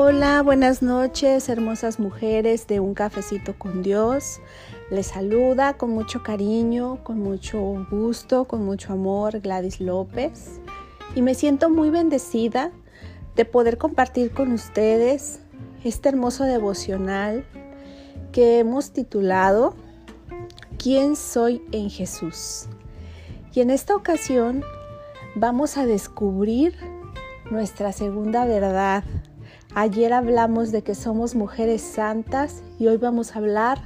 Hola, buenas noches, hermosas mujeres de Un Cafecito con Dios. Les saluda con mucho cariño, con mucho gusto, con mucho amor Gladys López. Y me siento muy bendecida de poder compartir con ustedes este hermoso devocional que hemos titulado ¿Quién soy en Jesús? Y en esta ocasión vamos a descubrir nuestra segunda verdad Ayer hablamos de que somos mujeres santas y hoy vamos a hablar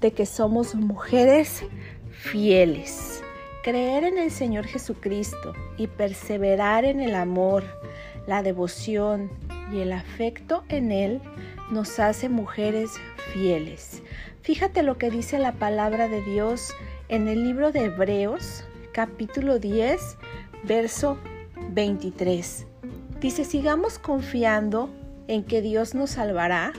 de que somos mujeres fieles. Creer en el Señor Jesucristo y perseverar en el amor, la devoción y el afecto en Él nos hace mujeres fieles. Fíjate lo que dice la palabra de Dios en el libro de Hebreos, capítulo 10, verso 23. Dice, sigamos confiando en que Dios nos salvará,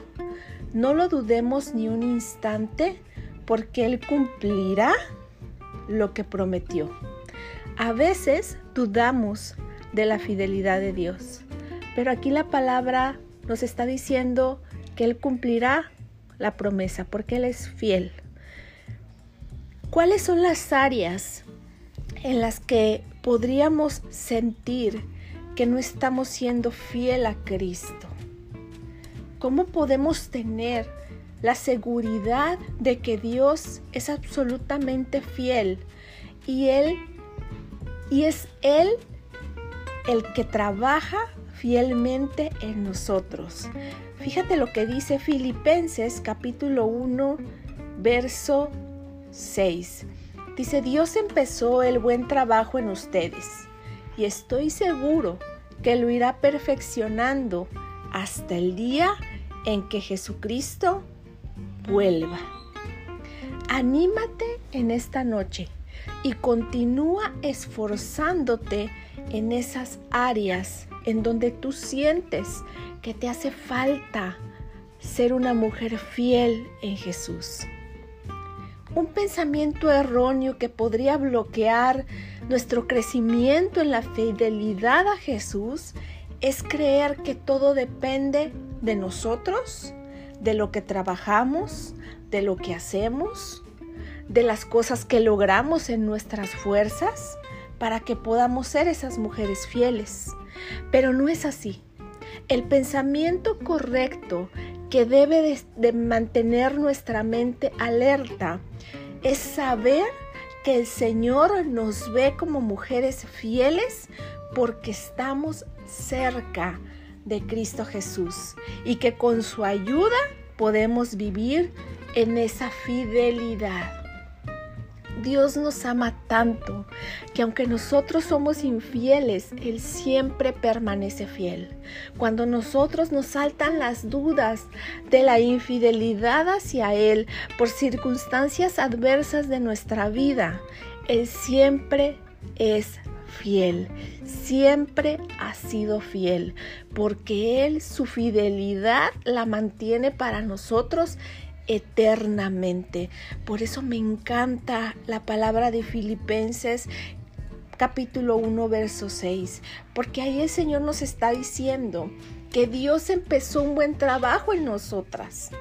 no lo dudemos ni un instante porque Él cumplirá lo que prometió. A veces dudamos de la fidelidad de Dios, pero aquí la palabra nos está diciendo que Él cumplirá la promesa porque Él es fiel. ¿Cuáles son las áreas en las que podríamos sentir que no estamos siendo fiel a Cristo? ¿Cómo podemos tener la seguridad de que Dios es absolutamente fiel y él y es él el que trabaja fielmente en nosotros. Fíjate lo que dice Filipenses capítulo 1 verso 6. Dice, Dios empezó el buen trabajo en ustedes y estoy seguro que lo irá perfeccionando hasta el día en que Jesucristo vuelva. Anímate en esta noche y continúa esforzándote en esas áreas en donde tú sientes que te hace falta ser una mujer fiel en Jesús. Un pensamiento erróneo que podría bloquear nuestro crecimiento en la fidelidad a Jesús es creer que todo depende de nosotros, de lo que trabajamos, de lo que hacemos, de las cosas que logramos en nuestras fuerzas para que podamos ser esas mujeres fieles. Pero no es así. El pensamiento correcto que debe de, mantener nuestra mente alerta es saber que el Señor nos ve como mujeres fieles porque estamos cerca de Cristo Jesús y que con su ayuda podemos vivir en esa fidelidad. Dios nos ama tanto que aunque nosotros somos infieles, Él siempre permanece fiel. Cuando nosotros nos saltan las dudas de la infidelidad hacia Él por circunstancias adversas de nuestra vida, Él siempre es fiel, siempre ha sido fiel, porque Él su fidelidad la mantiene para nosotros eternamente. Por eso me encanta la palabra de Filipenses capítulo 1, verso 6, porque ahí el Señor nos está diciendo que Dios empezó un buen trabajo en nosotras.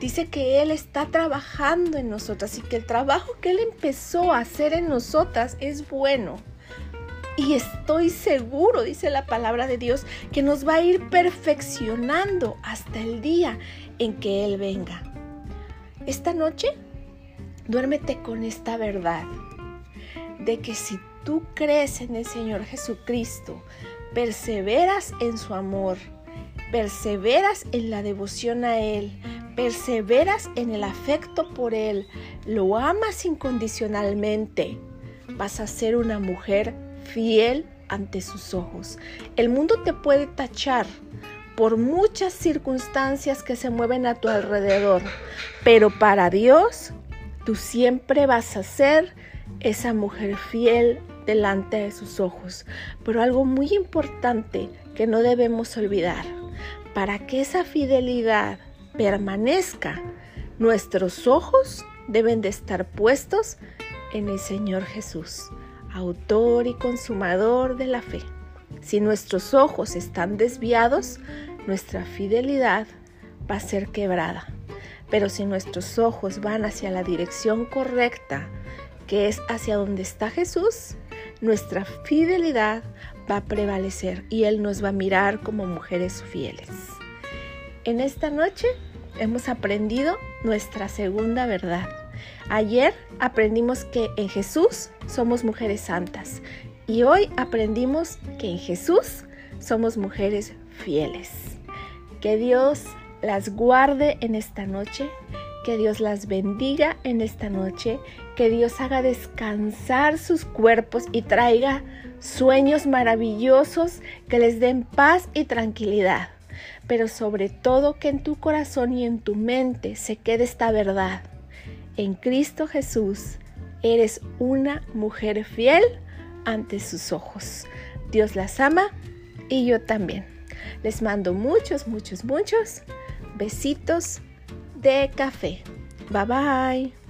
Dice que Él está trabajando en nosotras y que el trabajo que Él empezó a hacer en nosotras es bueno. Y estoy seguro, dice la palabra de Dios, que nos va a ir perfeccionando hasta el día en que Él venga. Esta noche, duérmete con esta verdad de que si tú crees en el Señor Jesucristo, perseveras en su amor, perseveras en la devoción a Él, perseveras en el afecto por Él, lo amas incondicionalmente, vas a ser una mujer fiel ante sus ojos. El mundo te puede tachar por muchas circunstancias que se mueven a tu alrededor, pero para Dios tú siempre vas a ser esa mujer fiel delante de sus ojos. Pero algo muy importante que no debemos olvidar, para que esa fidelidad permanezca, nuestros ojos deben de estar puestos en el Señor Jesús autor y consumador de la fe. Si nuestros ojos están desviados, nuestra fidelidad va a ser quebrada. Pero si nuestros ojos van hacia la dirección correcta, que es hacia donde está Jesús, nuestra fidelidad va a prevalecer y Él nos va a mirar como mujeres fieles. En esta noche hemos aprendido nuestra segunda verdad. Ayer aprendimos que en Jesús somos mujeres santas y hoy aprendimos que en Jesús somos mujeres fieles. Que Dios las guarde en esta noche, que Dios las bendiga en esta noche, que Dios haga descansar sus cuerpos y traiga sueños maravillosos que les den paz y tranquilidad. Pero sobre todo que en tu corazón y en tu mente se quede esta verdad. En Cristo Jesús eres una mujer fiel ante sus ojos. Dios las ama y yo también. Les mando muchos, muchos, muchos besitos de café. Bye bye.